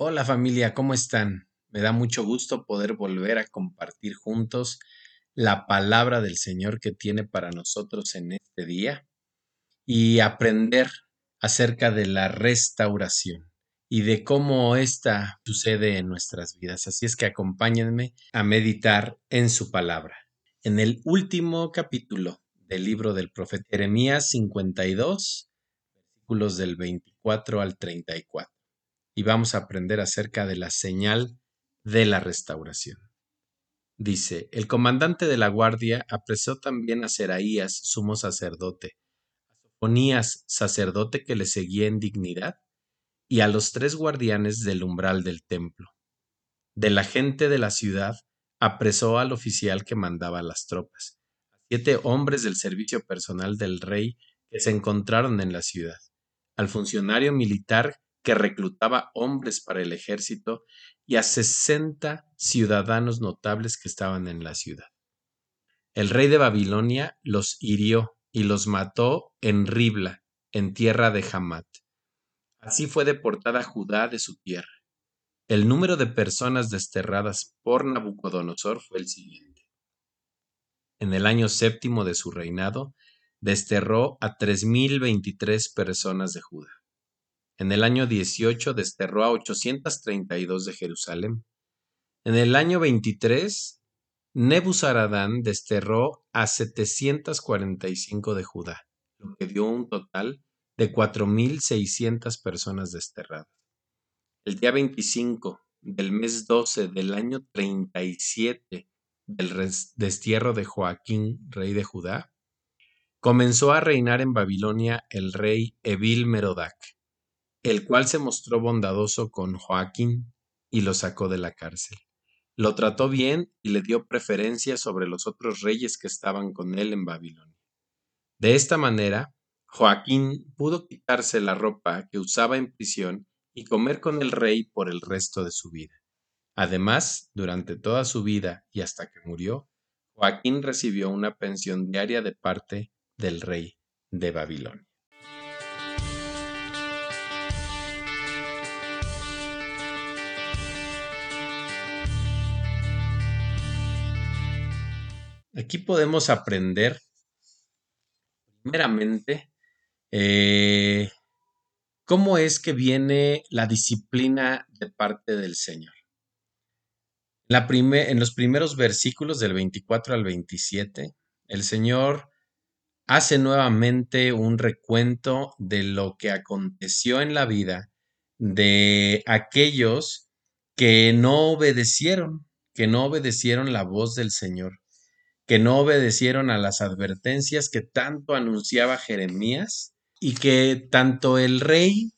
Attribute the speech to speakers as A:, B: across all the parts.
A: Hola familia, ¿cómo están? Me da mucho gusto poder volver a compartir juntos la palabra del Señor que tiene para nosotros en este día y aprender acerca de la restauración y de cómo esta sucede en nuestras vidas. Así es que acompáñenme a meditar en su palabra. En el último capítulo del libro del profeta Jeremías 52, versículos del 24 al 34 y vamos a aprender acerca de la señal de la restauración. Dice, el comandante de la guardia apresó también a Seraías, sumo sacerdote, a Sofonías, sacerdote que le seguía en dignidad, y a los tres guardianes del umbral del templo. De la gente de la ciudad apresó al oficial que mandaba las tropas, a siete hombres del servicio personal del rey que se encontraron en la ciudad, al funcionario militar que reclutaba hombres para el ejército y a sesenta ciudadanos notables que estaban en la ciudad. El rey de Babilonia los hirió y los mató en Ribla, en tierra de Hamat. Así fue deportada Judá de su tierra. El número de personas desterradas por Nabucodonosor fue el siguiente. En el año séptimo de su reinado, desterró a tres mil veintitrés personas de Judá. En el año 18 desterró a 832 de Jerusalén. En el año 23, Nebuzaradán desterró a 745 de Judá, lo que dio un total de 4.600 personas desterradas. El día 25 del mes 12 del año 37 del destierro de Joaquín, rey de Judá, comenzó a reinar en Babilonia el rey Evil Merodac el cual se mostró bondadoso con Joaquín y lo sacó de la cárcel. Lo trató bien y le dio preferencia sobre los otros reyes que estaban con él en Babilonia. De esta manera, Joaquín pudo quitarse la ropa que usaba en prisión y comer con el rey por el resto de su vida. Además, durante toda su vida y hasta que murió, Joaquín recibió una pensión diaria de parte del rey de Babilonia. Aquí podemos aprender, primeramente, eh, cómo es que viene la disciplina de parte del Señor. En los primeros versículos del 24 al 27, el Señor hace nuevamente un recuento de lo que aconteció en la vida de aquellos que no obedecieron, que no obedecieron la voz del Señor que no obedecieron a las advertencias que tanto anunciaba Jeremías y que tanto el rey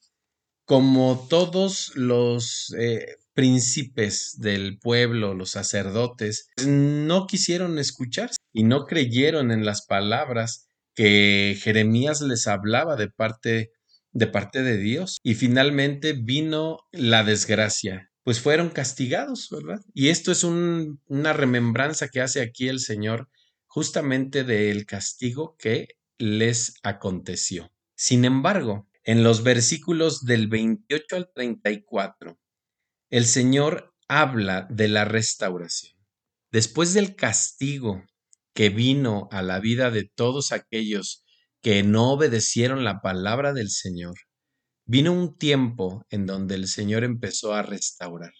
A: como todos los eh, príncipes del pueblo, los sacerdotes, no quisieron escuchar y no creyeron en las palabras que Jeremías les hablaba de parte de parte de Dios. Y finalmente vino la desgracia pues fueron castigados, ¿verdad? Y esto es una remembranza que hace aquí el Señor justamente del castigo que les aconteció. Sin embargo, en los versículos del 28 al 34, el Señor habla de la restauración. Después del castigo que vino a la vida de todos aquellos que no obedecieron la palabra del Señor, vino un tiempo en donde el Señor empezó a restaurar.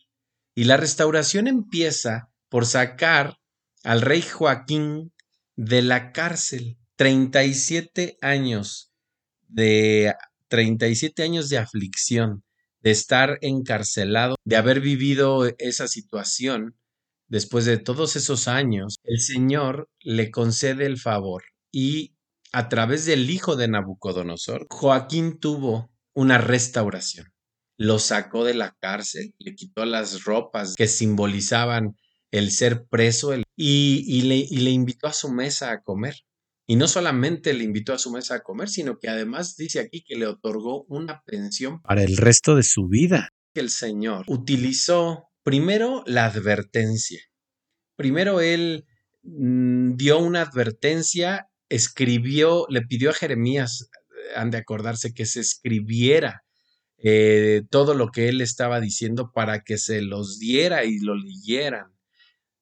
A: Y la restauración empieza por sacar al rey Joaquín de la cárcel. 37 años de 37 años de aflicción, de estar encarcelado, de haber vivido esa situación. Después de todos esos años, el Señor le concede el favor y a través del hijo de Nabucodonosor, Joaquín tuvo una restauración. Lo sacó de la cárcel, le quitó las ropas que simbolizaban el ser preso y, le, y le invitó a su mesa a comer. Y no solamente le invitó a su mesa a comer, sino que además dice aquí que le otorgó una pensión
B: para el resto de su vida.
A: El Señor utilizó primero la advertencia. Primero él mm, dio una advertencia, escribió, le pidió a Jeremías, han de acordarse que se escribiera eh, todo lo que él estaba diciendo para que se los diera y lo leyeran.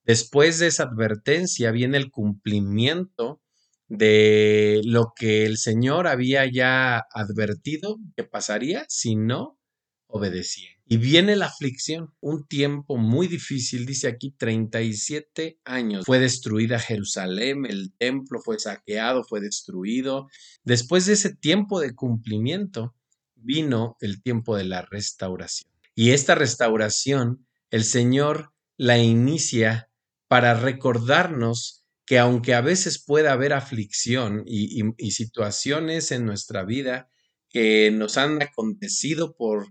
A: Después de esa advertencia viene el cumplimiento de lo que el Señor había ya advertido que pasaría si no obedecía. Y viene la aflicción, un tiempo muy difícil, dice aquí 37 años. Fue destruida Jerusalén, el templo fue saqueado, fue destruido. Después de ese tiempo de cumplimiento, vino el tiempo de la restauración. Y esta restauración, el Señor la inicia para recordarnos que aunque a veces pueda haber aflicción y, y situaciones en nuestra vida que nos han acontecido por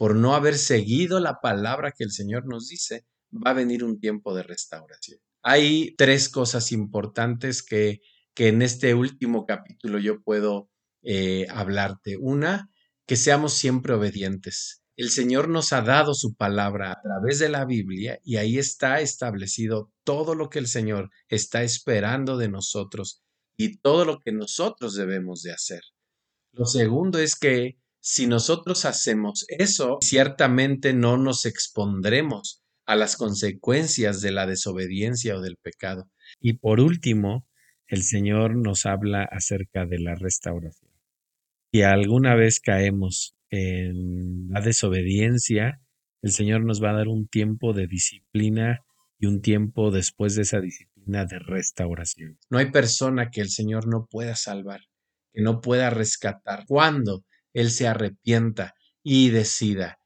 A: por no haber seguido la palabra que el Señor nos dice, va a venir un tiempo de restauración. Hay tres cosas importantes que, que en este último capítulo yo puedo eh, hablarte. Una, que seamos siempre obedientes. El Señor nos ha dado su palabra a través de la Biblia y ahí está establecido todo lo que el Señor está esperando de nosotros y todo lo que nosotros debemos de hacer. Lo segundo es que si nosotros hacemos eso, ciertamente no nos expondremos a las consecuencias de la desobediencia o del pecado.
B: Y por último, el Señor nos habla acerca de la restauración. Si alguna vez caemos en la desobediencia, el Señor nos va a dar un tiempo de disciplina y un tiempo después de esa disciplina de restauración.
A: No hay persona que el Señor no pueda salvar, que no pueda rescatar. ¿Cuándo? Él se arrepienta y decida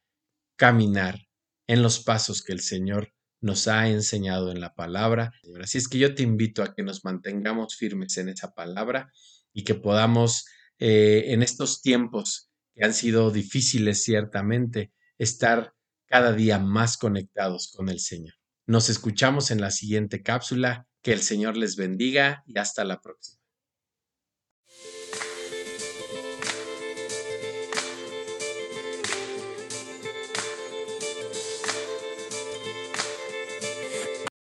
A: caminar en los pasos que el Señor nos ha enseñado en la palabra. Así es que yo te invito a que nos mantengamos firmes en esa palabra y que podamos eh, en estos tiempos que han sido difíciles ciertamente, estar cada día más conectados con el Señor. Nos escuchamos en la siguiente cápsula. Que el Señor les bendiga y hasta la próxima.